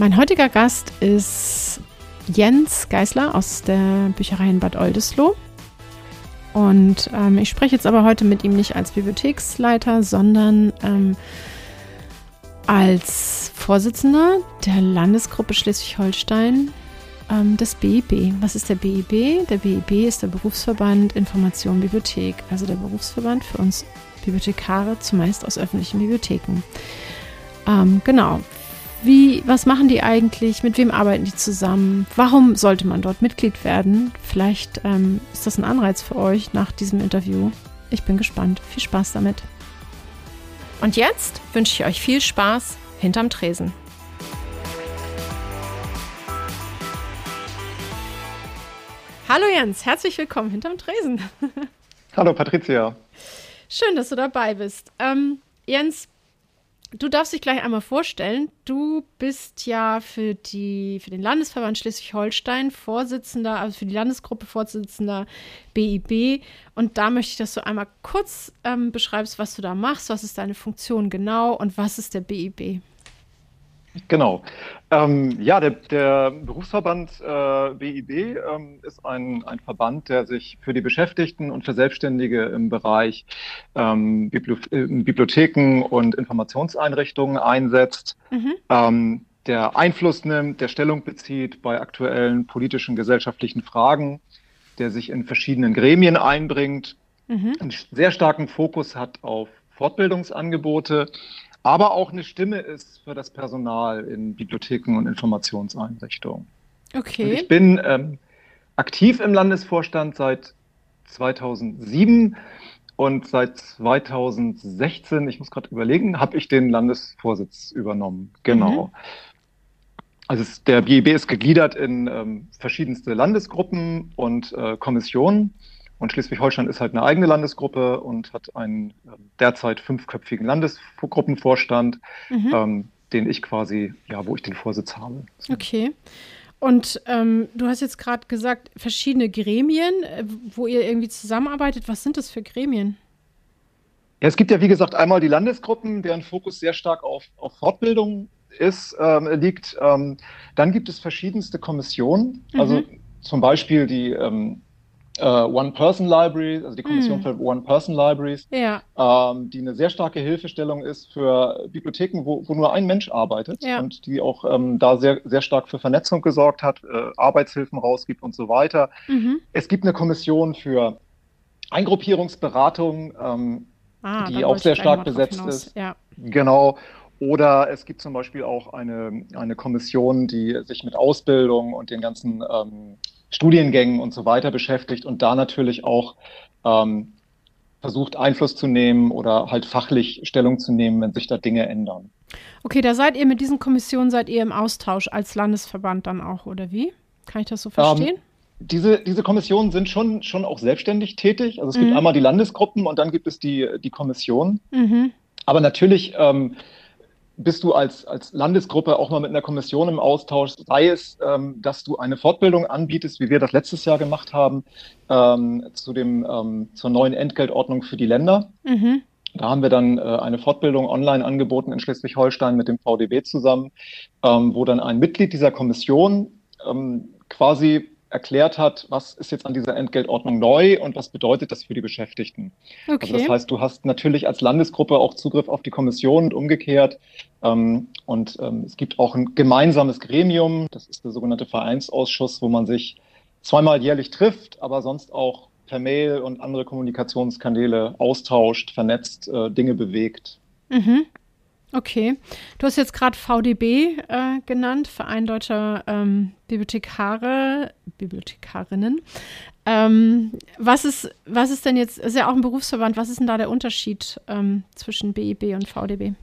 Mein heutiger Gast ist Jens Geisler aus der Bücherei in Bad Oldesloe. Und ähm, ich spreche jetzt aber heute mit ihm nicht als Bibliotheksleiter, sondern ähm, als Vorsitzender der Landesgruppe Schleswig-Holstein ähm, des BIB. Was ist der BIB? Der BIB ist der Berufsverband Information Bibliothek, also der Berufsverband für uns Bibliothekare, zumeist aus öffentlichen Bibliotheken. Ähm, genau. Wie, was machen die eigentlich? Mit wem arbeiten die zusammen? Warum sollte man dort Mitglied werden? Vielleicht ähm, ist das ein Anreiz für euch nach diesem Interview. Ich bin gespannt. Viel Spaß damit. Und jetzt wünsche ich euch viel Spaß hinterm Tresen. Hallo Jens, herzlich willkommen hinterm Tresen. Hallo Patricia. Schön, dass du dabei bist. Ähm, Jens, Du darfst dich gleich einmal vorstellen. Du bist ja für, die, für den Landesverband Schleswig-Holstein Vorsitzender, also für die Landesgruppe Vorsitzender BIB. Und da möchte ich, dass du einmal kurz ähm, beschreibst, was du da machst, was ist deine Funktion genau und was ist der BIB. Genau. Ähm, ja, der, der Berufsverband äh, BIB ähm, ist ein, ein Verband, der sich für die Beschäftigten und für Selbstständige im Bereich ähm, Bibliotheken und Informationseinrichtungen einsetzt, mhm. Ähm, der Einfluss nimmt, der Stellung bezieht bei aktuellen politischen, gesellschaftlichen Fragen, der sich in verschiedenen Gremien einbringt, mhm. einen sehr starken Fokus hat auf Fortbildungsangebote aber auch eine Stimme ist für das Personal in Bibliotheken und Informationseinrichtungen. Okay. Und ich bin ähm, aktiv im Landesvorstand seit 2007 und seit 2016, ich muss gerade überlegen, habe ich den Landesvorsitz übernommen. Genau. Mhm. Also es, der BIB ist gegliedert in ähm, verschiedenste Landesgruppen und äh, Kommissionen. Und Schleswig-Holstein ist halt eine eigene Landesgruppe und hat einen äh, derzeit fünfköpfigen Landesgruppenvorstand, mhm. ähm, den ich quasi, ja, wo ich den Vorsitz habe. Okay. Und ähm, du hast jetzt gerade gesagt, verschiedene Gremien, äh, wo ihr irgendwie zusammenarbeitet. Was sind das für Gremien? Ja, es gibt ja, wie gesagt, einmal die Landesgruppen, deren Fokus sehr stark auf, auf Fortbildung ist, ähm, liegt. Ähm, dann gibt es verschiedenste Kommissionen, also mhm. zum Beispiel die ähm, äh, One-Person-Library, also die Kommission mm. für One-Person-Libraries, ja. ähm, die eine sehr starke Hilfestellung ist für Bibliotheken, wo, wo nur ein Mensch arbeitet ja. und die auch ähm, da sehr, sehr stark für Vernetzung gesorgt hat, äh, Arbeitshilfen rausgibt und so weiter. Mhm. Es gibt eine Kommission für Eingruppierungsberatung, ähm, ah, die auch sehr stark besetzt ist. Ja. Genau. Oder es gibt zum Beispiel auch eine, eine Kommission, die sich mit Ausbildung und den ganzen ähm, Studiengängen und so weiter beschäftigt und da natürlich auch ähm, versucht Einfluss zu nehmen oder halt fachlich Stellung zu nehmen, wenn sich da Dinge ändern. Okay, da seid ihr mit diesen Kommissionen, seid ihr im Austausch als Landesverband dann auch, oder wie? Kann ich das so verstehen? Ähm, diese, diese Kommissionen sind schon, schon auch selbstständig tätig. Also es mhm. gibt einmal die Landesgruppen und dann gibt es die, die Kommission. Mhm. Aber natürlich ähm, bist du als, als Landesgruppe auch mal mit einer Kommission im Austausch, sei es, ähm, dass du eine Fortbildung anbietest, wie wir das letztes Jahr gemacht haben, ähm, zu dem, ähm, zur neuen Entgeltordnung für die Länder. Mhm. Da haben wir dann äh, eine Fortbildung online angeboten in Schleswig-Holstein mit dem VDB zusammen, ähm, wo dann ein Mitglied dieser Kommission ähm, quasi erklärt hat, was ist jetzt an dieser Entgeltordnung neu und was bedeutet das für die Beschäftigten. Okay. Also das heißt, du hast natürlich als Landesgruppe auch Zugriff auf die Kommission und umgekehrt. Ähm, und ähm, es gibt auch ein gemeinsames Gremium, das ist der sogenannte Vereinsausschuss, wo man sich zweimal jährlich trifft, aber sonst auch per Mail und andere Kommunikationskanäle austauscht, vernetzt, äh, Dinge bewegt. Mhm. Okay. Du hast jetzt gerade VDB äh, genannt, Verein Deutscher ähm, Bibliothekare, Bibliothekarinnen. Ähm, was, ist, was ist denn jetzt, ist ja auch ein Berufsverband, was ist denn da der Unterschied ähm, zwischen BIB und VDB?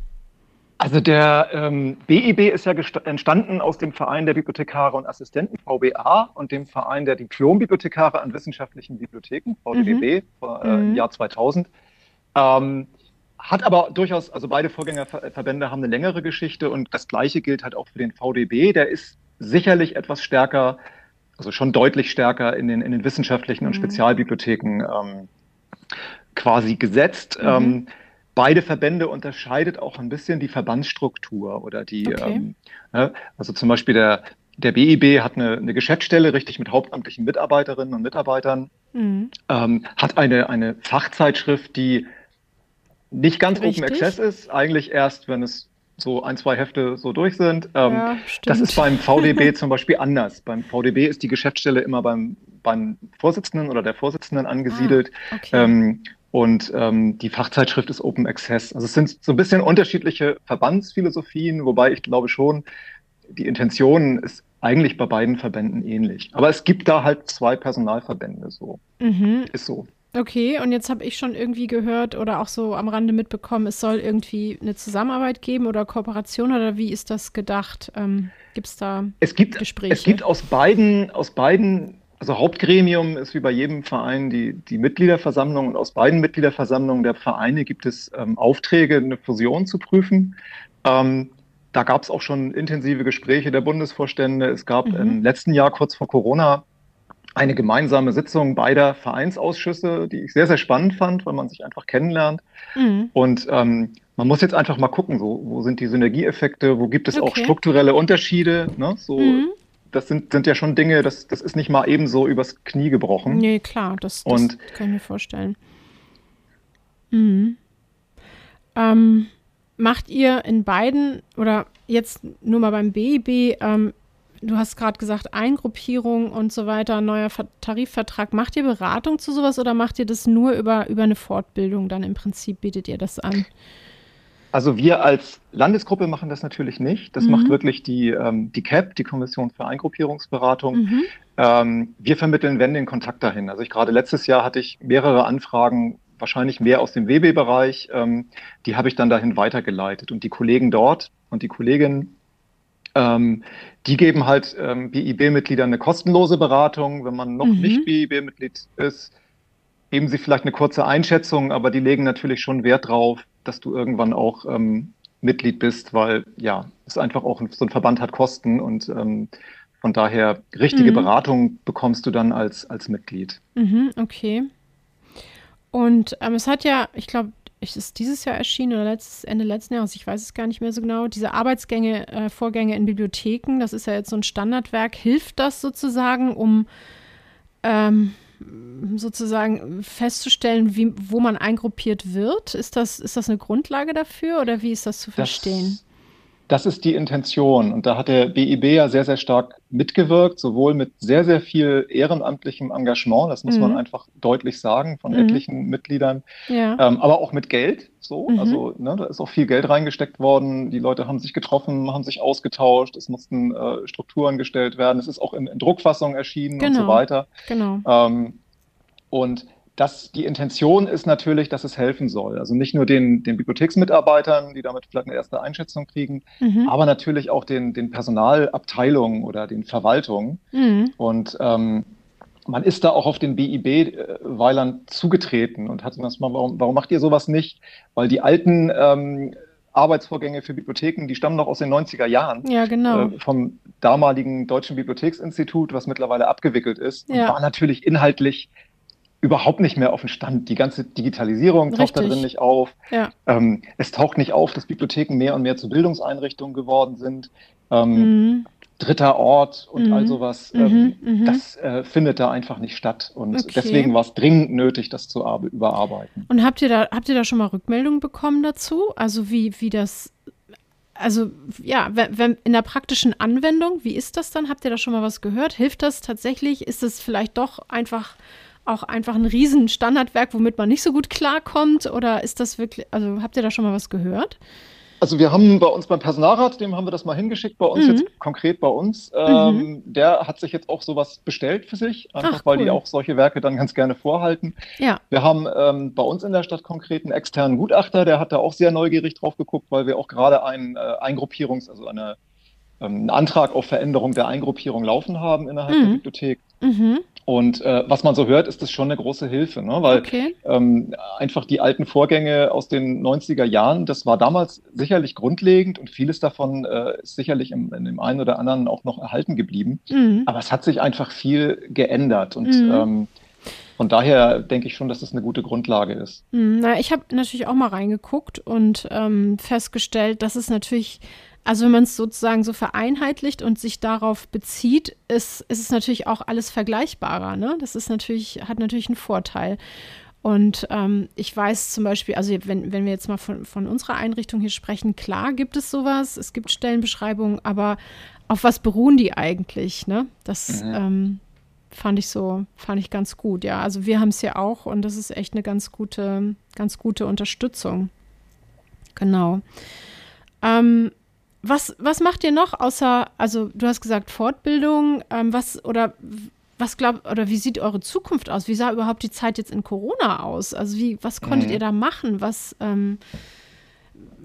Also der ähm, BIB ist ja entstanden aus dem Verein der Bibliothekare und Assistenten VBA und dem Verein der Diplombibliothekare an wissenschaftlichen Bibliotheken VDBB mhm. vor äh, mhm. Jahr 2000. Ähm, hat aber durchaus, also beide Vorgängerverbände haben eine längere Geschichte und das Gleiche gilt halt auch für den VDB. Der ist sicherlich etwas stärker, also schon deutlich stärker in den, in den wissenschaftlichen und mhm. Spezialbibliotheken ähm, quasi gesetzt. Mhm. Ähm, beide Verbände unterscheidet auch ein bisschen die Verbandsstruktur oder die, okay. ähm, ne, also zum Beispiel der, der BIB hat eine, eine, Geschäftsstelle, richtig mit hauptamtlichen Mitarbeiterinnen und Mitarbeitern, mhm. ähm, hat eine, eine Fachzeitschrift, die nicht ganz richtig. Open Access ist, eigentlich erst, wenn es so ein, zwei Hefte so durch sind. Ähm, ja, das ist beim VDB zum Beispiel anders. Beim VDB ist die Geschäftsstelle immer beim, beim Vorsitzenden oder der Vorsitzenden angesiedelt. Ah, okay. ähm, und ähm, die Fachzeitschrift ist Open Access. Also es sind so ein bisschen unterschiedliche Verbandsphilosophien, wobei ich glaube schon, die Intention ist eigentlich bei beiden Verbänden ähnlich. Aber es gibt da halt zwei Personalverbände so. Mhm. Ist so. Okay, und jetzt habe ich schon irgendwie gehört oder auch so am Rande mitbekommen, es soll irgendwie eine Zusammenarbeit geben oder Kooperation oder wie ist das gedacht? Ähm, gibt es da es gibt, Gespräche? Es gibt aus beiden, aus beiden also Hauptgremium ist wie bei jedem Verein die, die Mitgliederversammlung und aus beiden Mitgliederversammlungen der Vereine gibt es ähm, Aufträge, eine Fusion zu prüfen. Ähm, da gab es auch schon intensive Gespräche der Bundesvorstände. Es gab mhm. im letzten Jahr, kurz vor Corona, eine gemeinsame Sitzung beider Vereinsausschüsse, die ich sehr, sehr spannend fand, weil man sich einfach kennenlernt. Mhm. Und ähm, man muss jetzt einfach mal gucken, so, wo sind die Synergieeffekte, wo gibt es okay. auch strukturelle Unterschiede, ne? so mhm das sind, sind ja schon Dinge, das, das ist nicht mal ebenso übers Knie gebrochen. Nee, klar, das, das Und, kann ich mir vorstellen. Mhm. Ähm, macht ihr in beiden oder jetzt nur mal beim BIB, ähm, du hast gerade gesagt, Eingruppierung und so weiter, neuer Tarifvertrag. Macht ihr Beratung zu sowas oder macht ihr das nur über, über eine Fortbildung dann im Prinzip, bietet ihr das an? Also wir als Landesgruppe machen das natürlich nicht. Das mhm. macht wirklich die, ähm, die CAP, die Kommission für Eingruppierungsberatung. Mhm. Ähm, wir vermitteln, wenn den Kontakt dahin. Also ich gerade letztes Jahr hatte ich mehrere Anfragen, wahrscheinlich mehr aus dem WB-Bereich. Ähm, die habe ich dann dahin weitergeleitet. Und die Kollegen dort und die Kolleginnen, ähm, die geben halt ähm, BIB-Mitgliedern eine kostenlose Beratung. Wenn man noch mhm. nicht BIB-Mitglied ist, geben sie vielleicht eine kurze Einschätzung, aber die legen natürlich schon Wert drauf, dass du irgendwann auch ähm, Mitglied bist, weil ja, es einfach auch so ein Verband hat Kosten und ähm, von daher richtige mhm. Beratung bekommst du dann als, als Mitglied. Mhm, okay. Und ähm, es hat ja, ich glaube, es ist dieses Jahr erschienen oder letztes, Ende letzten Jahres, ich weiß es gar nicht mehr so genau, diese Arbeitsgänge, äh, Vorgänge in Bibliotheken, das ist ja jetzt so ein Standardwerk. Hilft das sozusagen, um ähm, sozusagen festzustellen, wie, wo man eingruppiert wird? Ist das, ist das eine Grundlage dafür oder wie ist das zu verstehen? Das, das ist die Intention und da hat der BIB ja sehr, sehr stark mitgewirkt, sowohl mit sehr, sehr viel ehrenamtlichem Engagement, das muss mhm. man einfach deutlich sagen, von mhm. etlichen Mitgliedern, ja. ähm, aber auch mit Geld. So, mhm. also ne, da ist auch viel Geld reingesteckt worden. Die Leute haben sich getroffen, haben sich ausgetauscht, es mussten äh, Strukturen gestellt werden, es ist auch in, in Druckfassung erschienen genau. und so genau. weiter. Genau. Ähm, und das, die Intention ist natürlich, dass es helfen soll. Also nicht nur den, den Bibliotheksmitarbeitern, die damit vielleicht eine erste Einschätzung kriegen, mhm. aber natürlich auch den, den Personalabteilungen oder den Verwaltungen. Mhm. Und ähm, man ist da auch auf den BIB-Weilern zugetreten und hat gesagt, warum, warum macht ihr sowas nicht? Weil die alten ähm, Arbeitsvorgänge für Bibliotheken, die stammen noch aus den 90er Jahren. Ja, genau. Äh, vom damaligen Deutschen Bibliotheksinstitut, was mittauche abgewickelt ist. Ja. Und war natürlich inhaltlich überhaupt nicht mehr auf dem Stand. Die ganze Digitalisierung Richtig. taucht da drin nicht auf. Ja. Ähm, es taucht nicht auf, dass Bibliotheken mehr und mehr zu Bildungseinrichtungen geworden sind. Ähm, mhm. Dritter Ort und mhm. all sowas, mhm. ähm, mhm. das äh, findet da einfach nicht statt. Und okay. deswegen war es dringend nötig, das zu überarbeiten. Und habt ihr da, habt ihr da schon mal Rückmeldungen bekommen dazu? Also wie, wie das also ja, wenn, wenn, in der praktischen Anwendung, wie ist das dann? Habt ihr da schon mal was gehört? Hilft das tatsächlich? Ist es vielleicht doch einfach auch einfach ein riesen Standardwerk, womit man nicht so gut klarkommt? Oder ist das wirklich, also habt ihr da schon mal was gehört? Also wir haben bei uns beim Personalrat, dem haben wir das mal hingeschickt, bei uns mhm. jetzt konkret bei uns. Ähm, mhm. Der hat sich jetzt auch sowas bestellt für sich, einfach Ach, weil die auch solche Werke dann ganz gerne vorhalten. Ja. Wir haben ähm, bei uns in der Stadt konkret einen externen Gutachter, der hat da auch sehr neugierig drauf geguckt, weil wir auch gerade ein äh, Eingruppierungs-, also eine einen Antrag auf Veränderung der Eingruppierung laufen haben innerhalb mhm. der Bibliothek. Mhm. Und äh, was man so hört, ist das schon eine große Hilfe, ne? weil okay. ähm, einfach die alten Vorgänge aus den 90er Jahren, das war damals sicherlich grundlegend und vieles davon äh, ist sicherlich im, in dem einen oder anderen auch noch erhalten geblieben. Mhm. Aber es hat sich einfach viel geändert und mhm. ähm, von daher denke ich schon, dass das eine gute Grundlage ist. Mhm. Na, ich habe natürlich auch mal reingeguckt und ähm, festgestellt, dass es natürlich also wenn man es sozusagen so vereinheitlicht und sich darauf bezieht, ist, ist es natürlich auch alles vergleichbarer. Ne? Das ist natürlich, hat natürlich einen Vorteil. Und ähm, ich weiß zum Beispiel, also wenn, wenn wir jetzt mal von, von unserer Einrichtung hier sprechen, klar gibt es sowas, es gibt Stellenbeschreibungen, aber auf was beruhen die eigentlich? Ne? Das mhm. ähm, fand ich so, fand ich ganz gut, ja. Also wir haben es ja auch und das ist echt eine ganz gute, ganz gute Unterstützung. Genau. Ähm, was, was macht ihr noch außer, also du hast gesagt Fortbildung, ähm, was oder was glaubt oder wie sieht eure Zukunft aus? Wie sah überhaupt die Zeit jetzt in Corona aus? Also wie, was konntet mhm. ihr da machen? Was ähm,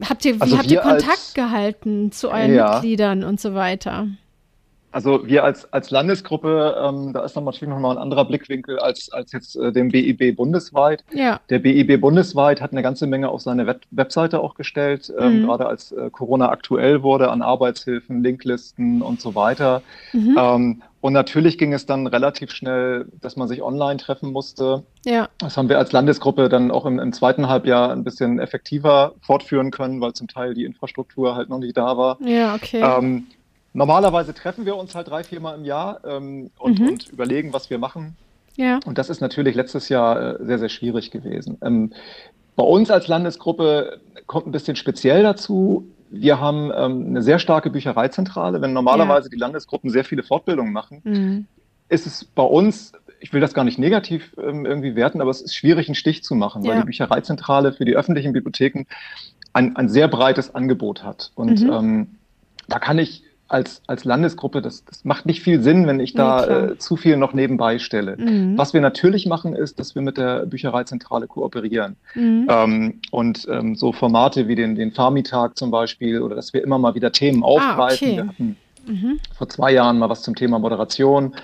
habt ihr, wie also habt ihr Kontakt als, gehalten zu euren ja. Mitgliedern und so weiter? Also wir als, als Landesgruppe, ähm, da ist dann natürlich nochmal ein anderer Blickwinkel als, als jetzt äh, dem BIB bundesweit. Ja. Der BIB bundesweit hat eine ganze Menge auf seine Web Webseite auch gestellt, ähm, mhm. gerade als äh, Corona aktuell wurde, an Arbeitshilfen, Linklisten und so weiter. Mhm. Ähm, und natürlich ging es dann relativ schnell, dass man sich online treffen musste. Ja. Das haben wir als Landesgruppe dann auch im, im zweiten Halbjahr ein bisschen effektiver fortführen können, weil zum Teil die Infrastruktur halt noch nicht da war. Ja, okay. Ähm, Normalerweise treffen wir uns halt drei, viermal im Jahr ähm, und, mhm. und, überlegen, was wir machen. Ja. Und das ist natürlich letztes Jahr äh, sehr, sehr schwierig gewesen. Ähm, bei uns als Landesgruppe kommt ein bisschen speziell dazu. Wir haben ähm, eine sehr starke Büchereizentrale. Wenn normalerweise ja. die Landesgruppen sehr viele Fortbildungen machen, mhm. ist es bei uns, ich will das gar nicht negativ ähm, irgendwie werten, aber es ist schwierig, einen Stich zu machen, ja. weil die Büchereizentrale für die öffentlichen Bibliotheken ein, ein sehr breites Angebot hat. Und mhm. ähm, da kann ich als, als Landesgruppe, das, das macht nicht viel Sinn, wenn ich da ja, äh, zu viel noch nebenbei stelle. Mhm. Was wir natürlich machen, ist, dass wir mit der Büchereizentrale kooperieren. Mhm. Ähm, und ähm, so Formate wie den, den Farmitag zum Beispiel oder dass wir immer mal wieder Themen aufgreifen. Ah, okay. Wir hatten mhm. vor zwei Jahren mal was zum Thema Moderation.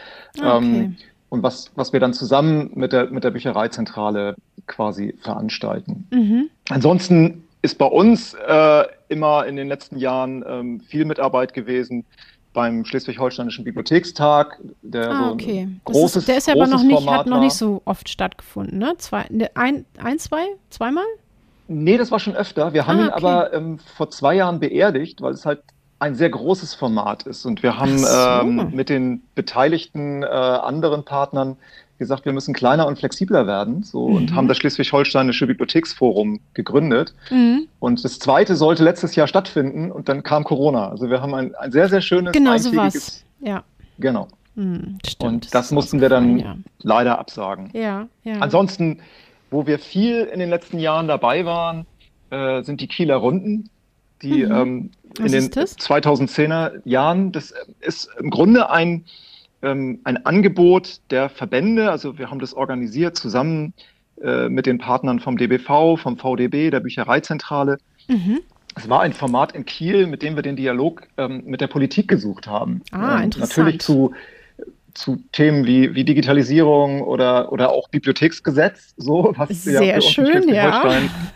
Ah, okay. Ähm, und was, was wir dann zusammen mit der, mit der Büchereizentrale quasi veranstalten. Mhm. Ansonsten ist bei uns äh, immer in den letzten Jahren ähm, viel Mitarbeit gewesen beim Schleswig-Holsteinischen Bibliothekstag, der ah, so okay. großes ist, Der ist ja aber noch nicht, hat noch nicht so oft stattgefunden, ne? Zwei, ne, ein, ein, zwei, zweimal? Nee, das war schon öfter. Wir haben ah, okay. ihn aber ähm, vor zwei Jahren beerdigt, weil es halt ein sehr großes Format ist. Und wir haben so. ähm, mit den beteiligten äh, anderen Partnern gesagt, wir müssen kleiner und flexibler werden so, mhm. und haben das Schleswig-Holsteinische Bibliotheksforum gegründet. Mhm. Und das zweite sollte letztes Jahr stattfinden und dann kam Corona. Also wir haben ein, ein sehr, sehr schönes Genau sowas, ja. Genau. Mhm, stimmt, und das, das mussten wir dann ja. leider absagen. Ja, ja. Ansonsten, wo wir viel in den letzten Jahren dabei waren, äh, sind die Kieler Runden, die mhm. ähm, in den 2010er Jahren, das ist im Grunde ein ähm, ein Angebot der Verbände. Also wir haben das organisiert zusammen äh, mit den Partnern vom DBV, vom VDB, der Büchereizentrale. Mhm. Es war ein Format in Kiel, mit dem wir den Dialog ähm, mit der Politik gesucht haben. Ah, ähm, interessant. Natürlich zu, zu Themen wie, wie Digitalisierung oder, oder auch Bibliotheksgesetz, so, was Sehr ja für schön, uns ja.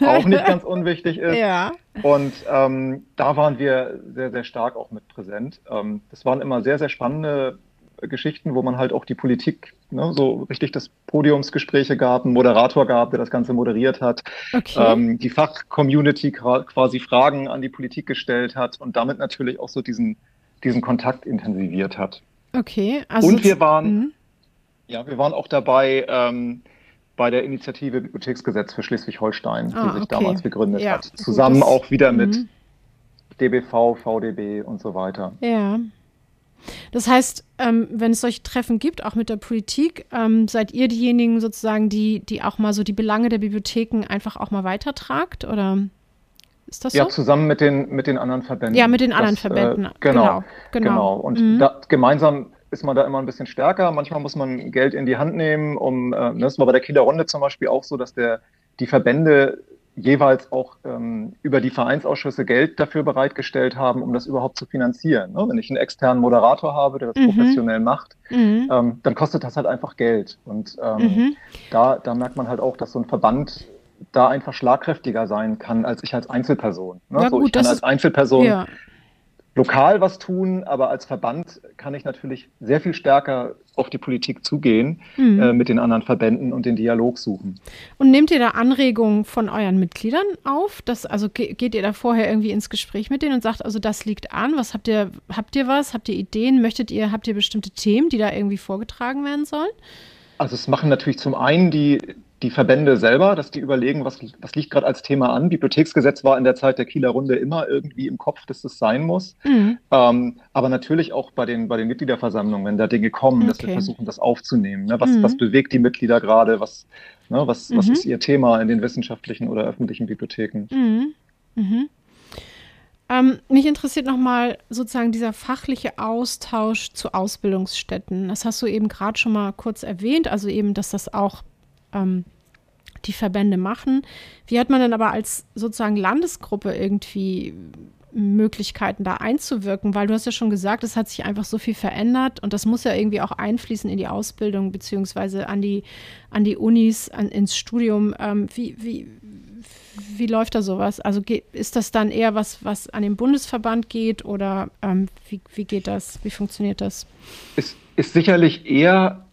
auch nicht ganz unwichtig ist. Ja. Und ähm, da waren wir sehr, sehr stark auch mit präsent. Ähm, das waren immer sehr, sehr spannende Geschichten, wo man halt auch die Politik, ne, so richtig das Podiumsgespräche gab, einen Moderator gab, der das Ganze moderiert hat, okay. ähm, die Fachcommunity quasi Fragen an die Politik gestellt hat und damit natürlich auch so diesen, diesen Kontakt intensiviert hat. Okay, also. Und wir waren, mh. ja, wir waren auch dabei, ähm, bei der Initiative Bibliotheksgesetz für Schleswig-Holstein, ah, die sich okay. damals gegründet ja, hat. Zusammen gut, auch wieder mit mhm. DBV, VDB und so weiter. Ja. Das heißt, ähm, wenn es solche Treffen gibt, auch mit der Politik, ähm, seid ihr diejenigen sozusagen, die, die auch mal so die Belange der Bibliotheken einfach auch mal weitertragt? Oder Ist das ja, so? zusammen mit den, mit den anderen Verbänden. Ja, mit den anderen das, Verbänden. Äh, genau, genau, genau. genau. Und Mhm. da, gemeinsam ist man da immer ein bisschen stärker. Manchmal muss man Geld in die Hand nehmen, um, äh, das war bei der Kieler Runde zum Beispiel auch so, dass der, die Verbände jeweils auch ähm, über die Vereinsausschüsse Geld dafür bereitgestellt haben, um das überhaupt zu finanzieren. Ne? Wenn ich einen externen Moderator habe, der das Mhm. professionell macht, Mhm. ähm, dann kostet das halt einfach Geld. Und ähm, Mhm. da, da merkt man halt auch, dass so ein Verband da einfach schlagkräftiger sein kann als ich als Einzelperson. Ne? Ja, so, gut, ich kann als ist- Einzelperson Ja. Lokal was tun, aber als Verband kann ich natürlich sehr viel stärker auf die Politik zugehen Mhm. äh, mit den anderen Verbänden und den Dialog suchen. Und nehmt ihr da Anregungen von euren Mitgliedern auf? Das, also ge geht ihr da vorher irgendwie ins Gespräch mit denen und sagt, also das liegt an, was habt ihr, habt ihr was? Habt ihr Ideen? Möchtet ihr, habt ihr bestimmte Themen, die da irgendwie vorgetragen werden sollen? Also es machen natürlich zum einen die, die Verbände selber, dass die überlegen, was, was liegt gerade als Thema an. Bibliotheksgesetz war in der Zeit der Kieler Runde immer irgendwie im Kopf, dass das sein muss. Mhm. Ähm, aber natürlich auch bei den, bei den Mitgliederversammlungen, wenn da Dinge kommen, dass wir Okay. versuchen, das aufzunehmen. Ne? Was, Mhm. was bewegt die Mitglieder gerade? Was, ne? was, was Mhm. ist ihr Thema in den wissenschaftlichen oder öffentlichen Bibliotheken? Ähm, mich interessiert nochmal sozusagen dieser fachliche Austausch zu Ausbildungsstätten. Das hast du eben gerade schon mal kurz erwähnt, also eben, dass das auch ähm, die Verbände machen. Wie hat man denn aber als sozusagen Landesgruppe irgendwie Möglichkeiten da einzuwirken? Weil du hast ja schon gesagt, es hat sich einfach so viel verändert und das muss ja irgendwie auch einfließen in die Ausbildung beziehungsweise an die, an die Unis, an, ins Studium. Ähm, wie, wie, wie läuft da sowas? Also ist das dann eher was, was an den Bundesverband geht oder ähm, wie, wie geht das? Wie funktioniert das? Ist, ist sicherlich eher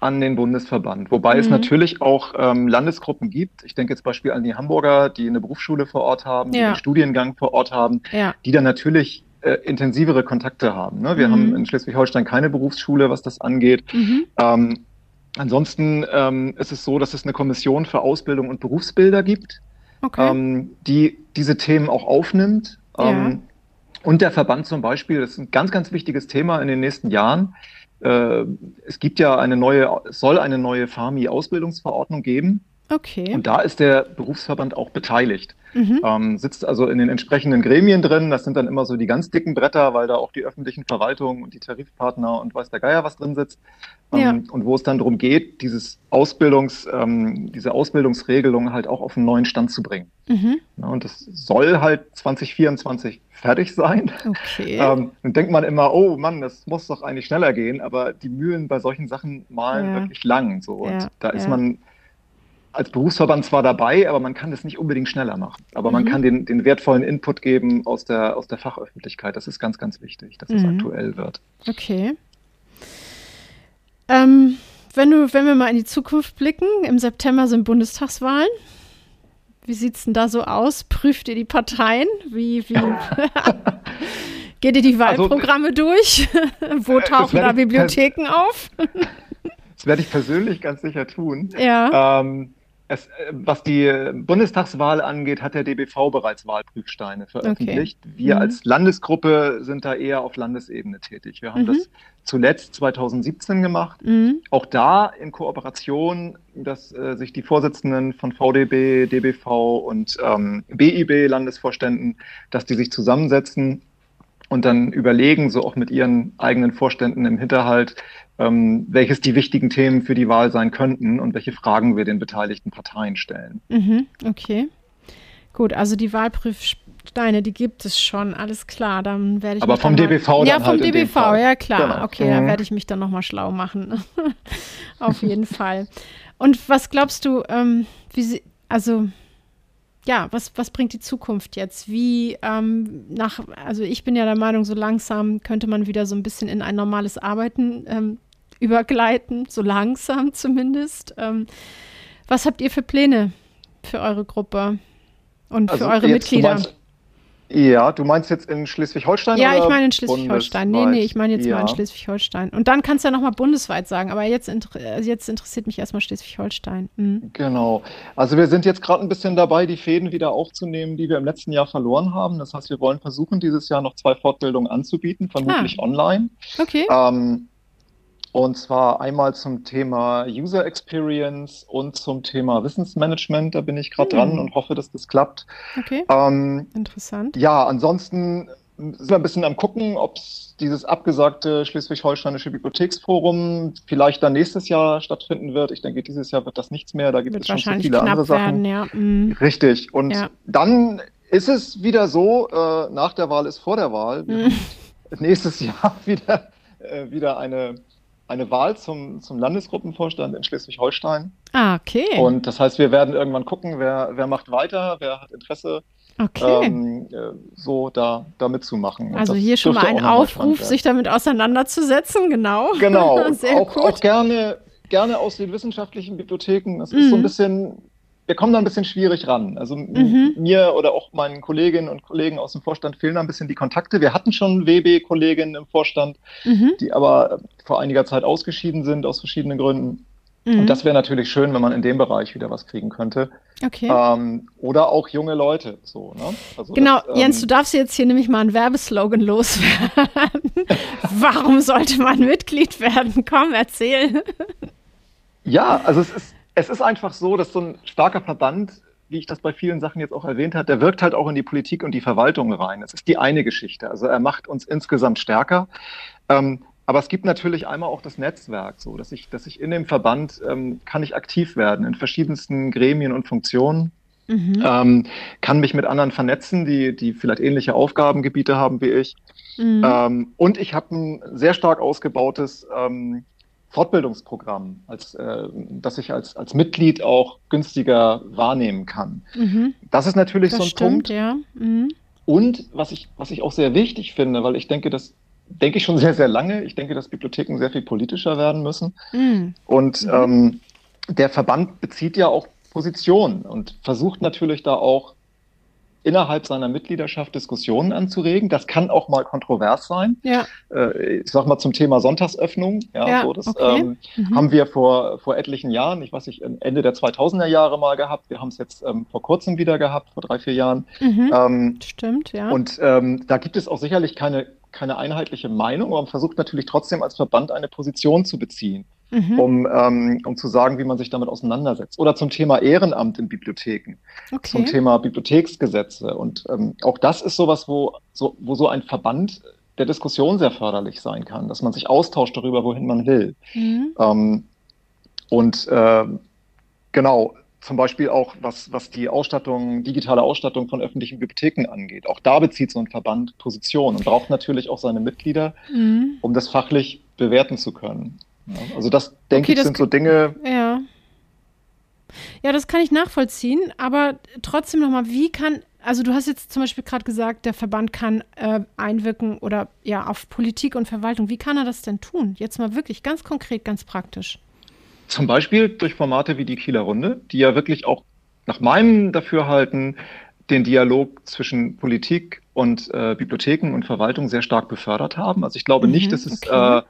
an den Bundesverband, wobei es Mhm. natürlich auch ähm, Landesgruppen gibt. Ich denke jetzt Beispiel an die Hamburger, die eine Berufsschule vor Ort haben, die Ja. einen Studiengang vor Ort haben, Ja. die dann natürlich äh, intensivere Kontakte haben. Ne? Wir Mhm. haben in Schleswig-Holstein keine Berufsschule, was das angeht. Mhm. Ähm, ansonsten ähm, ist es so, dass es eine Kommission für Ausbildung und Berufsbilder gibt, Okay. ähm, die diese Themen auch aufnimmt. Ja. Ähm, und der Verband zum Beispiel, das ist ein ganz, ganz wichtiges Thema in den nächsten Jahren. Äh, es gibt ja eine neue, es soll eine neue FAMI-Ausbildungsverordnung geben. Okay. Und da ist der Berufsverband auch beteiligt. Mhm. Ähm, sitzt also in den entsprechenden Gremien drin. Das sind dann immer so die ganz dicken Bretter, weil da auch die öffentlichen Verwaltungen und die Tarifpartner und weiß der Geier was drin sitzt. Ähm, Ja. Und wo es dann darum geht, dieses Ausbildungs, ähm, diese Ausbildungsregelung halt auch auf einen neuen Stand zu bringen. Mhm. Ja, und das soll halt 2024 fertig sein. Okay. Ähm, dann denkt man immer, oh Mann, das muss doch eigentlich schneller gehen, aber die Mühlen bei solchen Sachen malen Ja. wirklich lang. So. Und da ist man als Berufsverband zwar dabei, aber man kann das nicht unbedingt schneller machen. Aber man Mhm. kann den, den wertvollen Input geben aus der, aus der Fachöffentlichkeit. Das ist ganz, ganz wichtig, dass es Mhm. aktuell wird. Okay. Ähm, wenn, du, wenn wir mal in die Zukunft blicken, im September sind Bundestagswahlen. Wie sieht es denn da so aus? Prüft ihr die Parteien? Wie, wie geht ihr die Also, Wahlprogramme durch? Wo das tauchen da Bibliotheken auf? Das werde ich persönlich ganz sicher tun. Ja. Ähm, es, äh, was die Bundestagswahl angeht, hat der DBV bereits Wahlprüfsteine veröffentlicht. Wir Mhm. als Landesgruppe sind da eher auf Landesebene tätig. Wir haben Mhm. das zuletzt 2017 gemacht. Mhm. Auch da in Kooperation, dass äh, sich die Vorsitzenden von VDB, DBV und ähm, BIB Landesvorständen, dass die sich zusammensetzen und dann überlegen, so auch mit ihren eigenen Vorständen im Hinterhalt, ähm, welches die wichtigen Themen für die Wahl sein könnten und welche Fragen wir den beteiligten Parteien stellen. Mhm. Okay. Gut, also die Wahlprüfsteine, die gibt es schon, alles klar. Dann werde ich Aber mich vom dann mal- DBV Ja, dann vom halt in dem DBV, Fall. ja klar. Genau. Okay, dann Mhm. werde ich mich dann nochmal schlau machen. Auf jeden Fall. Und was glaubst du, ähm, wie sie, also ja, was, was bringt die Zukunft jetzt? Wie ähm, nach, also ich bin ja der Meinung, so langsam könnte man wieder so ein bisschen in ein normales Arbeiten ähm, übergleiten, so langsam zumindest. Ähm, was habt ihr für Pläne für eure Gruppe und für eure Also Mitglieder? Meinst, ja, du meinst jetzt in Schleswig-Holstein? Ja, ich meine in Schleswig-Holstein. Nee, nee, ich meine jetzt mal in Ja. Schleswig-Holstein. Und dann kannst du ja nochmal bundesweit sagen, aber jetzt, äh, jetzt interessiert mich erstmal Schleswig-Holstein. Mhm. Genau. Also wir sind jetzt gerade ein bisschen dabei, die Fäden wieder aufzunehmen, die wir im letzten Jahr verloren haben. Das heißt, wir wollen versuchen, dieses Jahr noch zwei Fortbildungen anzubieten, vermutlich Ah. online. Okay. Ähm, Und zwar einmal zum Thema User Experience und zum Thema Wissensmanagement. Da bin ich gerade hm. dran und hoffe, dass das klappt. Okay. Ähm, Interessant. Ja, ansonsten sind wir ein bisschen am gucken, ob dieses abgesagte schleswig-holsteinische Bibliotheksforum vielleicht dann nächstes Jahr stattfinden wird. Ich denke, dieses Jahr wird das nichts mehr. Da gibt wird es schon so viele andere Sachen. ja. Mhm. Richtig. Und ja. dann ist es wieder so, äh, nach der Wahl ist vor der Wahl. Mhm. Nächstes Jahr wieder, äh, wieder eine, eine Wahl zum, zum Landesgruppenvorstand in Schleswig-Holstein. Ah, okay. Und das heißt, wir werden irgendwann gucken, wer, wer macht weiter, wer hat Interesse Okay. Ähm, äh, so da, da mitzumachen. also hier schon mal ein Aufruf, sich damit auseinanderzusetzen, genau. Genau, Sehr auch, gut. auch gerne, gerne aus den wissenschaftlichen Bibliotheken. Das ist so ein mhm. bisschen, wir kommen da ein bisschen schwierig ran. Also mhm. mir oder auch meinen Kolleginnen und Kollegen aus dem Vorstand fehlen da ein bisschen die Kontakte. Wir hatten schon WB-Kolleginnen im Vorstand, mhm. die aber vor einiger Zeit ausgeschieden sind aus verschiedenen Gründen. Mhm. Und das wäre natürlich schön, wenn man in dem Bereich wieder was kriegen könnte. Okay. Ähm, oder auch junge Leute. So, ne? also genau, das, ähm, Jens, du darfst jetzt hier nämlich mal einen Werbeslogan loswerden. Warum sollte man Mitglied werden? Komm, erzähl. ja, also es ist, es ist einfach so, dass so ein starker Verband, wie ich das bei vielen Sachen jetzt auch erwähnt habe, der wirkt halt auch in die Politik und die Verwaltung rein. Es ist die eine Geschichte. Also er macht uns insgesamt stärker. Ähm, aber es gibt natürlich einmal auch das Netzwerk, so dass ich, dass ich in dem Verband ähm, kann ich aktiv werden in verschiedensten Gremien und Funktionen. Mhm. Ähm, kann mich mit anderen vernetzen, die, die vielleicht ähnliche Aufgabengebiete haben wie ich. Mhm. Ähm, und ich habe ein sehr stark ausgebautes ähm, Fortbildungsprogramm, als, äh, das ich als, als Mitglied auch günstiger wahrnehmen kann. Mhm. Das ist natürlich das so ein stimmt, Punkt. Ja. Mhm. Und was ich, was ich auch sehr wichtig finde, weil ich denke, dass denke ich schon sehr, sehr lange. Ich denke, dass Bibliotheken sehr viel politischer werden müssen. Mhm. Und ähm, der Verband bezieht ja auch Positionen und versucht natürlich da auch innerhalb seiner Mitgliedschaft Diskussionen anzuregen. Das kann auch mal kontrovers sein. Ja. Äh, ich sag mal zum Thema Sonntagsöffnung. Ja, ja so, das okay. ähm, mhm. haben wir vor, vor etlichen Jahren, ich weiß nicht, Ende der 2000er Jahre mal gehabt. Wir haben es jetzt ähm, vor kurzem wieder gehabt, vor drei, vier Jahren. Mhm. Ähm, Stimmt, ja. Und ähm, da gibt es auch sicherlich keine keine einheitliche Meinung, aber man versucht natürlich trotzdem als Verband eine Position zu beziehen, mhm. um, ähm, um zu sagen, wie man sich damit auseinandersetzt. Oder zum Thema Ehrenamt in Bibliotheken, okay. zum Thema Bibliotheksgesetze. Und ähm, auch das ist sowas, wo so, wo so ein Verband der Diskussion sehr förderlich sein kann, dass man sich austauscht darüber, wohin man will. Mhm. Ähm, und äh, genau, zum Beispiel auch, was, was die Ausstattung, digitale Ausstattung von öffentlichen Bibliotheken angeht. Auch da bezieht so ein Verband Position und braucht natürlich auch seine Mitglieder, mhm. um das fachlich bewerten zu können. Also das, denke okay, ich, sind so Dinge. Ja. Ja, das kann ich nachvollziehen, aber trotzdem nochmal, wie kann, also du hast jetzt zum Beispiel gerade gesagt, der Verband kann äh, einwirken oder ja auf Politik und Verwaltung. Wie kann er das denn tun? Jetzt mal wirklich ganz konkret, ganz praktisch. Zum Beispiel durch Formate wie die Kieler Runde, die ja wirklich auch nach meinem Dafürhalten den Dialog zwischen Politik und äh, Bibliotheken und Verwaltung sehr stark befördert haben. Also ich glaube mhm, nicht, dass es okay. äh,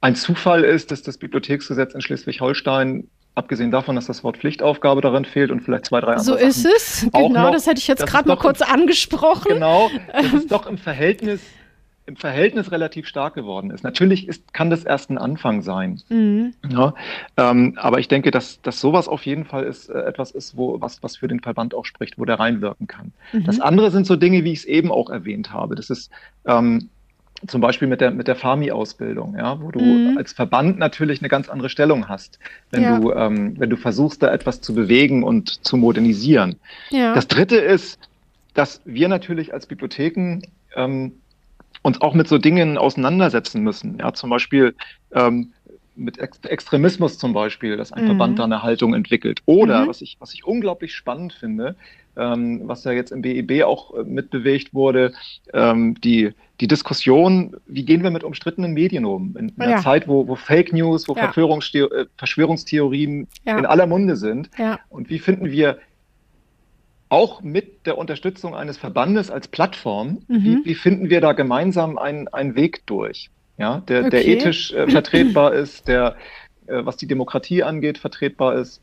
ein Zufall ist, dass das Bibliotheksgesetz in Schleswig-Holstein abgesehen davon, dass das Wort Pflichtaufgabe darin fehlt und vielleicht zwei, drei andere So ist es, genau, noch, das hätte ich jetzt gerade mal kurz angesprochen. Genau, das ist doch im Verhältnis im Verhältnis relativ stark geworden ist. Natürlich ist, kann das erst ein Anfang sein. Mhm. Ja, ähm, aber ich denke, dass, dass sowas auf jeden Fall ist, äh, etwas ist, wo, was, was für den Verband auch spricht, wo der reinwirken kann. Mhm. Das andere sind so Dinge, wie ich es eben auch erwähnt habe. Das ist ähm, zum Beispiel mit der, mit der FAMI-Ausbildung, ja, wo du mhm. als Verband natürlich eine ganz andere Stellung hast, wenn ja. du, ähm, wenn du versuchst, da etwas zu bewegen und zu modernisieren. Ja. Das dritte ist, dass wir natürlich als Bibliotheken ähm, uns auch mit so Dingen auseinandersetzen müssen. Ja, zum Beispiel ähm, mit Ex Extremismus zum Beispiel, dass ein mhm. Verband da eine Haltung entwickelt. Oder, mhm. was, ich, was ich unglaublich spannend finde, ähm, was ja jetzt im BEB auch äh, mitbewegt wurde, ähm, die, die Diskussion, wie gehen wir mit umstrittenen Medien um? In, in einer ja. Zeit, wo, wo Fake News, wo ja. Äh, Verschwörungstheorien ja. in aller Munde sind. Und wie finden wir auch mit der Unterstützung eines Verbandes als Plattform, mhm. wie, wie, finden wir da gemeinsam einen, einen Weg durch, ja, der, okay. der ethisch äh, vertretbar ist, der, äh, was die Demokratie angeht, vertretbar ist.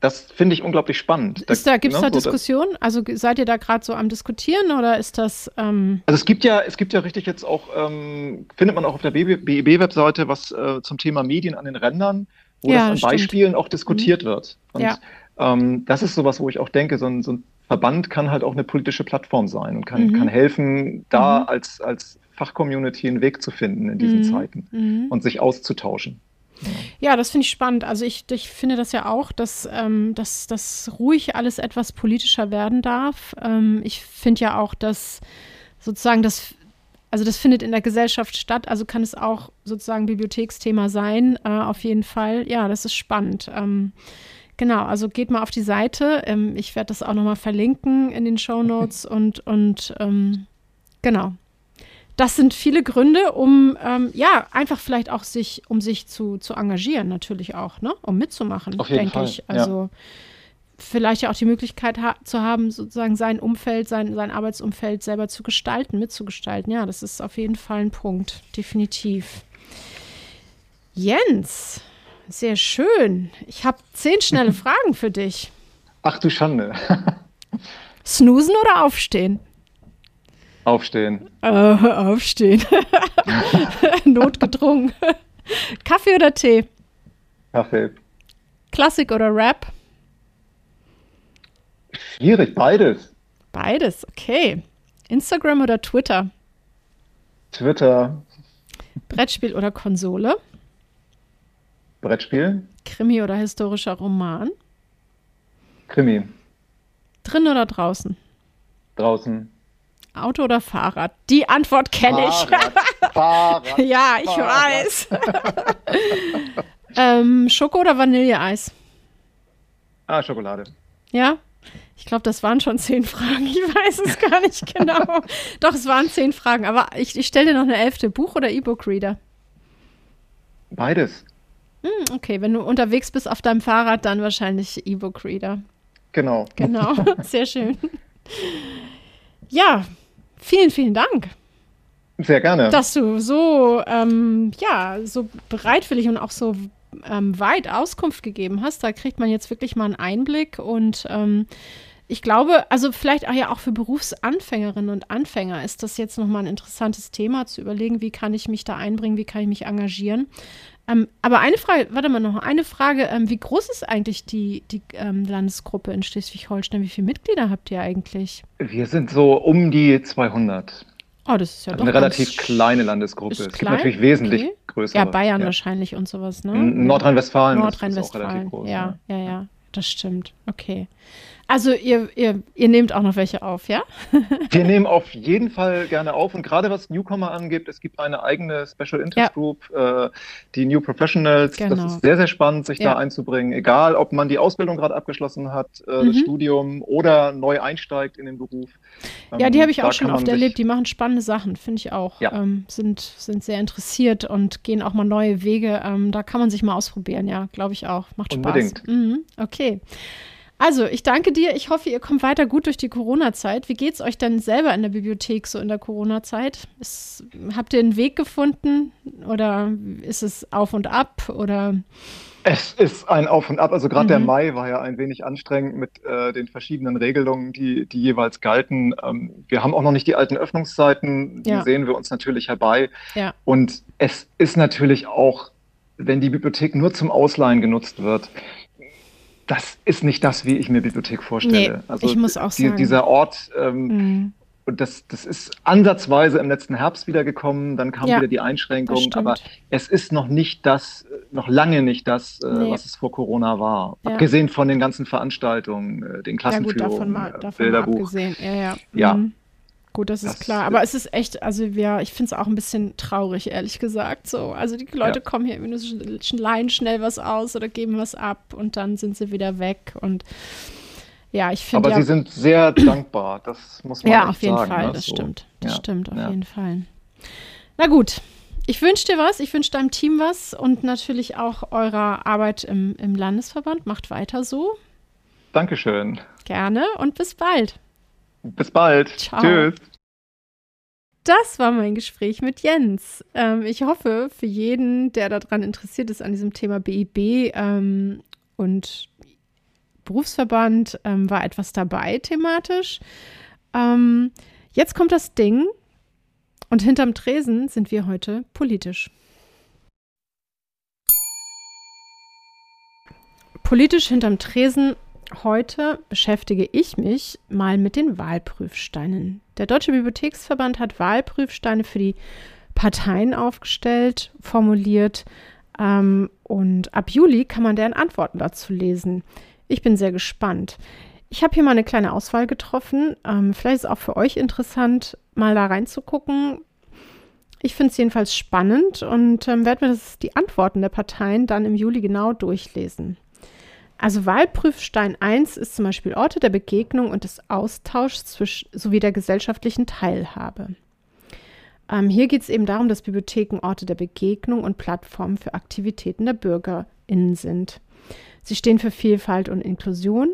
das finde ich unglaublich spannend. Ist da, Gibt es ne, da so Diskussionen? Also seid ihr da gerade so am Diskutieren oder ist das. Ähm also es gibt ja, es gibt ja richtig jetzt auch, ähm, findet man auch auf der BEB-Webseite was äh, zum Thema Medien an den Rändern, wo ja, das an stimmt. Beispielen auch diskutiert mhm. wird. Und ja. ähm, das ist sowas, wo ich auch denke, so ein, so ein, Verband kann halt auch eine politische Plattform sein und kann, mhm. kann helfen, da mhm. als, als Fachcommunity einen Weg zu finden in diesen mhm. Zeiten mhm. und sich auszutauschen. Ja, das finde ich spannend. Also ich, ich finde das ja auch, dass, ähm, dass, dass ruhig alles etwas politischer werden darf. Ähm, ich finde ja auch, dass sozusagen das, also das findet in der Gesellschaft statt, also kann es auch sozusagen Bibliotheksthema sein, äh, auf jeden Fall. Ja, das ist spannend. Ähm, genau, also geht mal auf die Seite. Ähm, ich werde das auch nochmal verlinken in den Show Notes und, und ähm, genau das sind viele Gründe, um ähm, ja einfach vielleicht auch sich, um sich zu, zu engagieren, natürlich auch, ne? Um mitzumachen, denke ich. Also ja. vielleicht ja auch die Möglichkeit ha zu haben, sozusagen sein Umfeld, sein, sein Arbeitsumfeld selber zu gestalten, mitzugestalten. Ja, das ist auf jeden Fall ein Punkt, definitiv. Jens, sehr schön. Ich habe zehn schnelle Fragen für dich. Ach du Schande. Snoosen oder aufstehen? Aufstehen. Äh, aufstehen. Notgedrungen. Kaffee oder Tee? Kaffee. Klassik oder Rap? Schwierig, beides. Beides, okay. Instagram oder Twitter? Twitter. Brettspiel oder Konsole? Brettspiel. Krimi oder historischer Roman? Krimi. Drin oder draußen? Draußen. Auto oder Fahrrad? Die Antwort kenne ich. Fahrrad. ja, ich Fahrrad. weiß. ähm, Schoko oder Vanilleeis? Ah, Schokolade. Ja? Ich glaube, das waren schon zehn Fragen. Ich weiß es gar nicht genau. Doch, es waren zehn Fragen. Aber ich, ich stelle dir noch eine elfte. Buch oder E-Book-Reader? Beides. Hm, okay, wenn du unterwegs bist auf deinem Fahrrad, dann wahrscheinlich E-Book-Reader. Genau. Genau, sehr schön. Ja, Vielen, vielen Dank. Sehr gerne. Dass du so, ähm, ja, so bereitwillig und auch so ähm, weit Auskunft gegeben hast. Da kriegt man jetzt wirklich mal einen Einblick und ähm, ich glaube, also vielleicht auch ja auch für Berufsanfängerinnen und Anfänger ist das jetzt nochmal ein interessantes Thema zu überlegen, wie kann ich mich da einbringen, wie kann ich mich engagieren. Ähm, aber eine Frage, warte mal noch, eine Frage, ähm, wie groß ist eigentlich die, die ähm, Landesgruppe in Schleswig-Holstein? Wie viele Mitglieder habt ihr eigentlich? Wir sind so um die 200. Oh, das ist ja also doch eine relativ kleine Landesgruppe. Es gibt natürlich wesentlich okay. größere. Ja, Bayern ja. wahrscheinlich und sowas, ne? Nordrhein-Westfalen Nordrhein-Westfalen, ja, ja, ja, ja, das stimmt. Okay. Also ihr, ihr, ihr nehmt auch noch welche auf, ja? Wir nehmen auf jeden Fall gerne auf und gerade was Newcomer angeht, es gibt eine eigene Special Interest ja. Group, äh, die New Professionals. Genau. Das ist sehr, sehr spannend, sich ja. da einzubringen. Egal, ob man die Ausbildung gerade abgeschlossen hat, äh, mhm. das Studium oder neu einsteigt in den Beruf. Ähm, ja, die habe ich auch schon oft erlebt. Die machen spannende Sachen, finde ich auch. Ja. Ähm, sind, sind sehr interessiert und gehen auch mal neue Wege. Ähm, da kann man sich mal ausprobieren, ja, glaube ich auch. Macht Spaß. Unbedingt. Mhm. Okay. Also, ich danke dir. Ich hoffe, ihr kommt weiter gut durch die Corona-Zeit. Wie geht es euch denn selber in der Bibliothek so in der Corona-Zeit? Habt ihr einen Weg gefunden oder ist es auf und ab oder? Es ist ein Auf und Ab. Also gerade mhm. der Mai war ja ein wenig anstrengend mit äh, den verschiedenen Regelungen, die, die jeweils galten. Ähm, wir haben auch noch nicht die alten Öffnungszeiten, die ja. sehen wir uns natürlich herbei. Ja. Und es ist natürlich auch, wenn die Bibliothek nur zum Ausleihen genutzt wird, das ist nicht das, wie ich mir Bibliothek vorstelle. Nee, also ich muss auch die, sagen. Dieser Ort, ähm, mhm. und das, das ist ansatzweise im letzten Herbst wiedergekommen, dann kam ja, wieder die Einschränkung, aber es ist noch nicht das, noch lange nicht das, äh, nee. was es vor Corona war. Ja. Abgesehen von den ganzen Veranstaltungen, äh, den Klassenführungen, ja, gut, davon mal, davon Bilderbuch. Abgesehen. Ja, ja. ja. Mhm. Gut, das, das ist klar. Aber es ist echt, also ja, ich finde es auch ein bisschen traurig, ehrlich gesagt. So, also die Leute ja. kommen hier irgendwie leihen schnell was aus oder geben was ab und dann sind sie wieder weg. Und ja, ich finde. Aber ja, sie sind sehr dankbar, das muss man Ja, auf jeden sagen, Fall, ne? das so. stimmt. Das ja. stimmt, auf jeden Fall. Na gut. Ich wünsche dir was, ich wünsche deinem Team was und natürlich auch eurer Arbeit im, im Landesverband. Macht weiter so. Dankeschön. Gerne und bis bald. Bis bald. Ciao. Tschüss. Das war mein Gespräch mit Jens. Ähm, ich hoffe, für jeden, der daran interessiert ist, an diesem Thema BIB ähm, und Berufsverband ähm, war etwas dabei thematisch. Ähm, jetzt kommt das Ding und hinterm Tresen sind wir heute politisch. Politisch hinterm Tresen heute beschäftige ich mich mal mit den Wahlprüfsteinen. Der Deutsche Bibliotheksverband hat Wahlprüfsteine für die Parteien aufgestellt, formuliert ähm, und ab Juli kann man deren Antworten dazu lesen. Ich bin sehr gespannt. Ich habe hier mal eine kleine Auswahl getroffen. Ähm, vielleicht ist es auch für euch interessant, mal da reinzugucken. Ich finde es jedenfalls spannend und ähm, werde mir das, die Antworten der Parteien dann im Juli genau durchlesen. Also Wahlprüfstein 1 ist zum Beispiel Orte der Begegnung und des Austauschs sowie der gesellschaftlichen Teilhabe. Ähm, hier geht es eben darum, dass Bibliotheken Orte der Begegnung und Plattformen für Aktivitäten der BürgerInnen sind. Sie stehen für Vielfalt und Inklusion.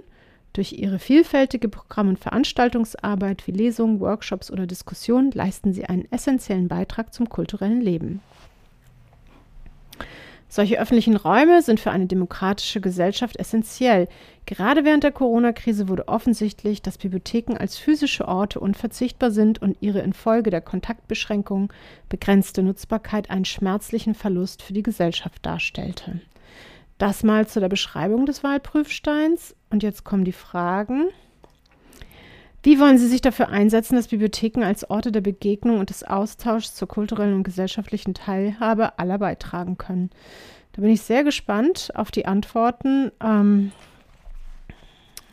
Durch ihre vielfältige Programm- und Veranstaltungsarbeit wie Lesungen, Workshops oder Diskussionen leisten sie einen essentiellen Beitrag zum kulturellen Leben. Solche öffentlichen Räume sind für eine demokratische Gesellschaft essentiell. Gerade während der Corona-Krise wurde offensichtlich, dass Bibliotheken als physische Orte unverzichtbar sind und ihre infolge der Kontaktbeschränkungen begrenzte Nutzbarkeit einen schmerzlichen Verlust für die Gesellschaft darstellte. Das mal zu der Beschreibung des Wahlprüfsteins. Und jetzt kommen die Fragen. Wie wollen Sie sich dafür einsetzen, dass Bibliotheken als Orte der Begegnung und des Austauschs zur kulturellen und gesellschaftlichen Teilhabe aller beitragen können? Da bin ich sehr gespannt auf die Antworten, ähm,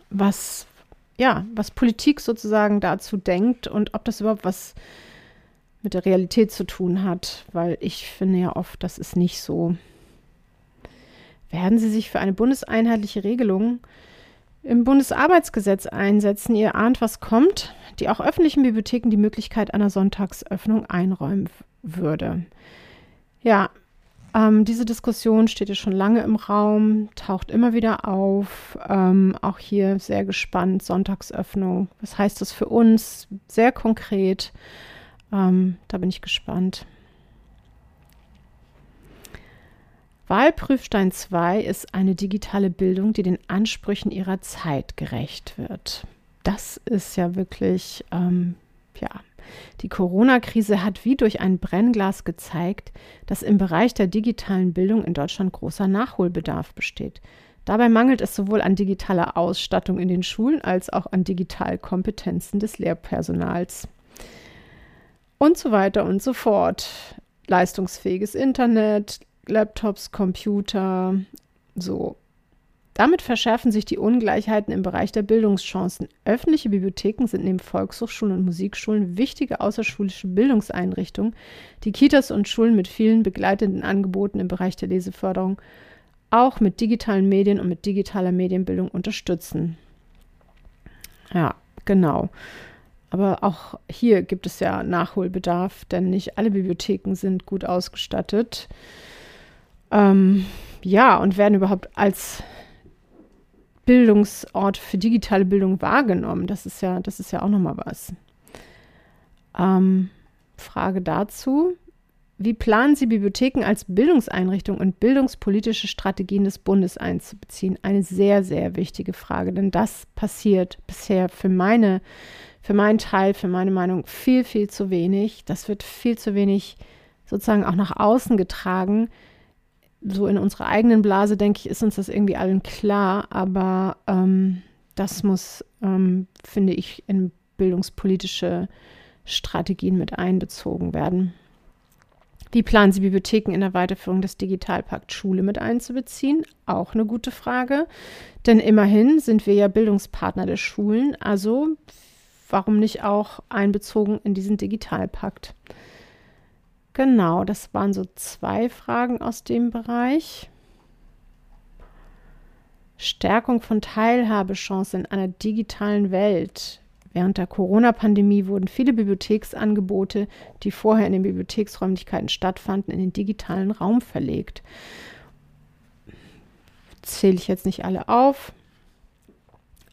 was, ja, was Politik sozusagen dazu denkt und ob das überhaupt was mit der Realität zu tun hat, weil ich finde ja oft, das ist nicht so. Werden Sie sich für eine bundeseinheitliche Regelung im Bundesarbeitsgesetz einsetzen. Ihr ahnt, was kommt, die auch öffentlichen Bibliotheken die Möglichkeit einer Sonntagsöffnung einräumen würde. Ja, ähm, diese Diskussion steht ja schon lange im Raum, taucht immer wieder auf. Ähm, auch hier sehr gespannt, Sonntagsöffnung. Was heißt das für uns? Sehr konkret. Ähm, da bin ich gespannt. Wahlprüfstein 2 ist eine digitale Bildung, die den Ansprüchen ihrer Zeit gerecht wird. Das ist ja wirklich, ähm, ja, die Corona-Krise hat wie durch ein Brennglas gezeigt, dass im Bereich der digitalen Bildung in Deutschland großer Nachholbedarf besteht. Dabei mangelt es sowohl an digitaler Ausstattung in den Schulen als auch an Digitalkompetenzen des Lehrpersonals. Und so weiter und so fort. Leistungsfähiges Internet, Laptops, Computer, so. Damit verschärfen sich die Ungleichheiten im Bereich der Bildungschancen. Öffentliche Bibliotheken sind neben Volkshochschulen und Musikschulen wichtige außerschulische Bildungseinrichtungen, die Kitas und Schulen mit vielen begleitenden Angeboten im Bereich der Leseförderung auch mit digitalen Medien und mit digitaler Medienbildung unterstützen. Ja, genau. Aber auch hier gibt es ja Nachholbedarf, denn nicht alle Bibliotheken sind gut ausgestattet. Ähm, ja, und werden überhaupt als Bildungsort für digitale Bildung wahrgenommen. Das ist ja, das ist ja auch nochmal was. Ähm, Frage dazu. Wie planen Sie, Bibliotheken als Bildungseinrichtung und bildungspolitische Strategien des Bundes einzubeziehen? Eine sehr, sehr wichtige Frage, denn das passiert bisher für meine, für meinen Teil, für meine Meinung viel, viel zu wenig. Das wird viel zu wenig sozusagen auch nach außen getragen so in unserer eigenen Blase, denke ich, ist uns das irgendwie allen klar, aber ähm, das muss, ähm, finde ich, in bildungspolitische Strategien mit einbezogen werden. Wie planen Sie Bibliotheken in der Weiterführung des Digitalpakt Schule mit einzubeziehen? Auch eine gute Frage, denn immerhin sind wir ja Bildungspartner der Schulen, also warum nicht auch einbezogen in diesen Digitalpakt? Genau, das waren so zwei Fragen aus dem Bereich. Stärkung von Teilhabechancen in einer digitalen Welt. Während der Corona-Pandemie wurden viele Bibliotheksangebote, die vorher in den Bibliotheksräumlichkeiten stattfanden, in den digitalen Raum verlegt. Zähle ich jetzt nicht alle auf,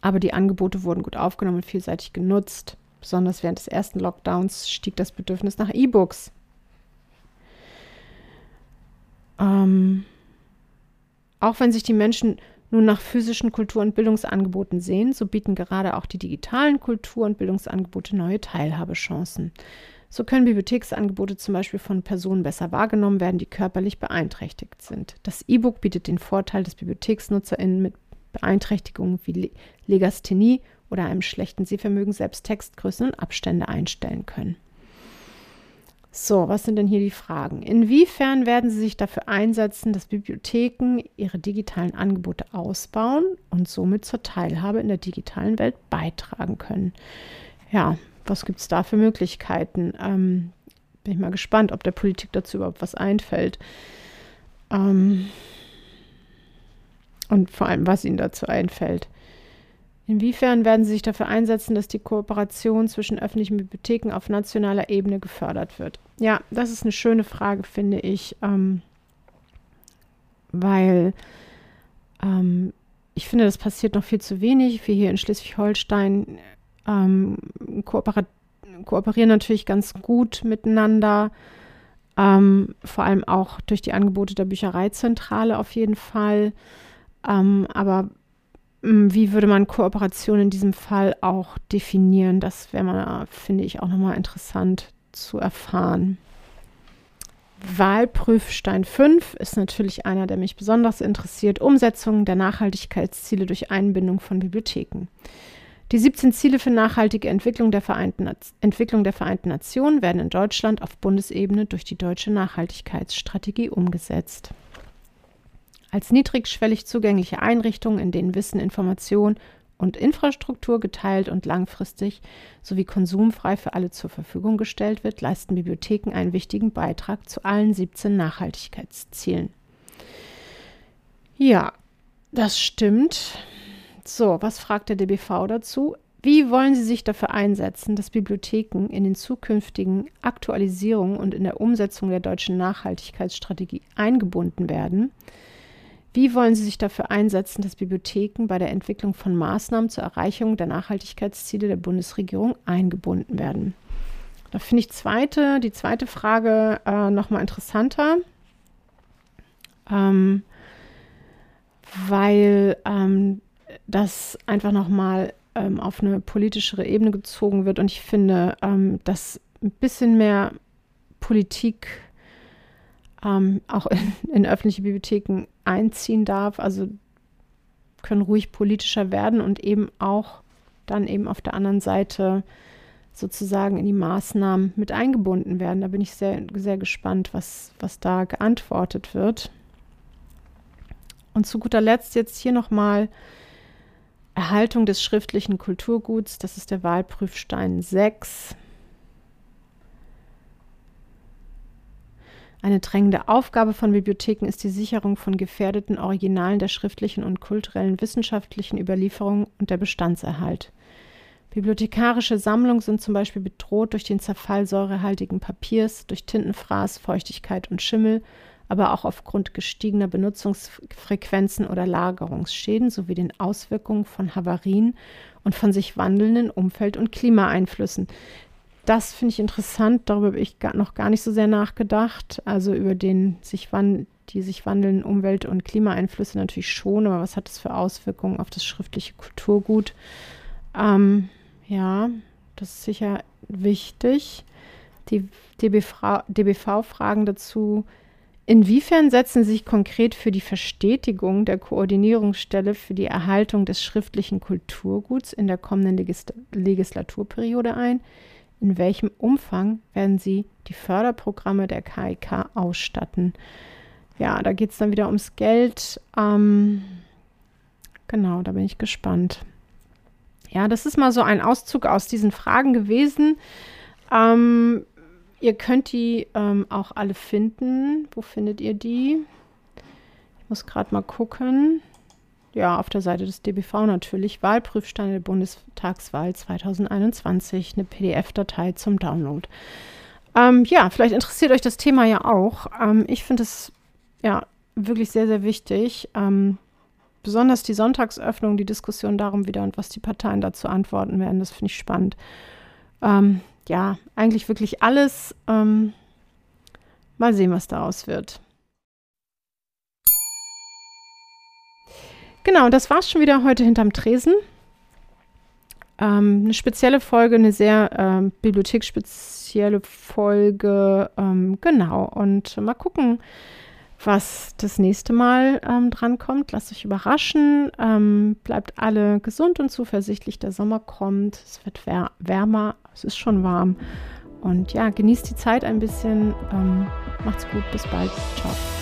aber die Angebote wurden gut aufgenommen und vielseitig genutzt. Besonders während des ersten Lockdowns stieg das Bedürfnis nach E-Books. Ähm, auch wenn sich die Menschen nun nach physischen Kultur- und Bildungsangeboten sehen, so bieten gerade auch die digitalen Kultur- und Bildungsangebote neue Teilhabechancen. So können Bibliotheksangebote zum Beispiel von Personen besser wahrgenommen werden, die körperlich beeinträchtigt sind. Das E-Book bietet den Vorteil, dass BibliotheksnutzerInnen mit Beeinträchtigungen wie Legasthenie oder einem schlechten Sehvermögen selbst Textgrößen und Abstände einstellen können. So, was sind denn hier die Fragen? Inwiefern werden Sie sich dafür einsetzen, dass Bibliotheken ihre digitalen Angebote ausbauen und somit zur Teilhabe in der digitalen Welt beitragen können? Ja, was gibt es da für Möglichkeiten? Ähm, bin ich mal gespannt, ob der Politik dazu überhaupt was einfällt. Ähm, und vor allem, was ihnen dazu einfällt. Inwiefern werden Sie sich dafür einsetzen, dass die Kooperation zwischen öffentlichen Bibliotheken auf nationaler Ebene gefördert wird? Ja, das ist eine schöne Frage, finde ich, ähm, weil ähm, ich finde, das passiert noch viel zu wenig. Wir hier in Schleswig-Holstein ähm, kooperieren natürlich ganz gut miteinander, ähm, vor allem auch durch die Angebote der Büchereizentrale auf jeden Fall. Ähm, aber wie würde man Kooperation in diesem Fall auch definieren? Das wäre mal, finde ich, auch nochmal interessant zu erfahren. Wahlprüfstein 5 ist natürlich einer, der mich besonders interessiert. Umsetzung der Nachhaltigkeitsziele durch Einbindung von Bibliotheken. Die 17 Ziele für nachhaltige Entwicklung der, Entwicklung der Vereinten Nationen werden in Deutschland auf Bundesebene durch die deutsche Nachhaltigkeitsstrategie umgesetzt als niedrigschwellig zugängliche Einrichtungen, in denen Wissen, Information und Infrastruktur geteilt und langfristig sowie konsumfrei für alle zur Verfügung gestellt wird, leisten Bibliotheken einen wichtigen Beitrag zu allen 17 Nachhaltigkeitszielen. Ja, das stimmt. So, was fragt der DBV dazu? Wie wollen Sie sich dafür einsetzen, dass Bibliotheken in den zukünftigen Aktualisierungen und in der Umsetzung der deutschen Nachhaltigkeitsstrategie eingebunden werden? Wie wollen Sie sich dafür einsetzen, dass Bibliotheken bei der Entwicklung von Maßnahmen zur Erreichung der Nachhaltigkeitsziele der Bundesregierung eingebunden werden? Da finde ich zweite, die zweite Frage äh, nochmal interessanter, ähm, weil ähm, das einfach nochmal ähm, auf eine politischere Ebene gezogen wird und ich finde, ähm, dass ein bisschen mehr Politik ähm, auch in, in, öffentliche Bibliotheken einziehen darf. Also können ruhig politischer werden und eben auch dann eben auf der anderen Seite sozusagen in die Maßnahmen mit eingebunden werden. Da bin ich sehr, sehr gespannt, was, was da geantwortet wird. Und zu guter Letzt jetzt hier nochmal Erhaltung des schriftlichen Kulturguts. Das ist der Wahlprüfstein 6. Eine drängende Aufgabe von Bibliotheken ist die Sicherung von gefährdeten Originalen der schriftlichen und kulturellen wissenschaftlichen Überlieferung und der Bestandserhalt. Bibliothekarische Sammlungen sind zum Beispiel bedroht durch den Zerfall säurehaltigen Papiers, durch Tintenfraß, Feuchtigkeit und Schimmel, aber auch aufgrund gestiegener Benutzungsfrequenzen oder Lagerungsschäden sowie den Auswirkungen von Havarien und von sich wandelnden Umfeld- und Klimaeinflüssen. Das finde ich interessant, darüber habe ich noch gar nicht so sehr nachgedacht. Also über den sich die sich wandelnden Umwelt- und Klimaeinflüsse natürlich schon, aber was hat das für Auswirkungen auf das schriftliche Kulturgut? Ähm, ja, das ist sicher wichtig. Die DBV, DBV fragen dazu, inwiefern setzen Sie sich konkret für die Verstetigung der Koordinierungsstelle für die Erhaltung des schriftlichen Kulturguts in der kommenden Legislaturperiode ein? In welchem Umfang werden Sie die Förderprogramme der KIK ausstatten. Ja, da geht es dann wieder ums Geld. Ähm, genau, da bin ich gespannt. Ja, das ist mal so ein Auszug aus diesen Fragen gewesen. Ähm, ihr könnt die ähm, auch alle finden. Wo findet ihr die? Ich muss gerade mal gucken ja, auf der Seite des DBV natürlich Wahlprüfsteine der Bundestagswahl 2021, eine PDF-Datei zum Download. Ähm, ja, vielleicht interessiert euch das Thema ja auch. Ähm, ich finde es ja wirklich sehr, sehr wichtig. Ähm, besonders die Sonntagsöffnung, die Diskussion darum wieder und was die Parteien dazu antworten werden, das finde ich spannend. Ähm, ja, eigentlich wirklich alles. Ähm, mal sehen, was daraus wird. Genau, das war's schon wieder heute hinterm Tresen. Ähm, eine spezielle Folge, eine sehr ähm, bibliotheksspezielle Folge. Ähm, genau, und mal gucken, was das nächste Mal ähm, drankommt. Lasst euch überraschen. Ähm, bleibt alle gesund und zuversichtlich. Der Sommer kommt. Es wird wär wärmer. Es ist schon warm. Und ja, genießt die Zeit ein bisschen. Ähm, macht's gut. Bis bald. Ciao.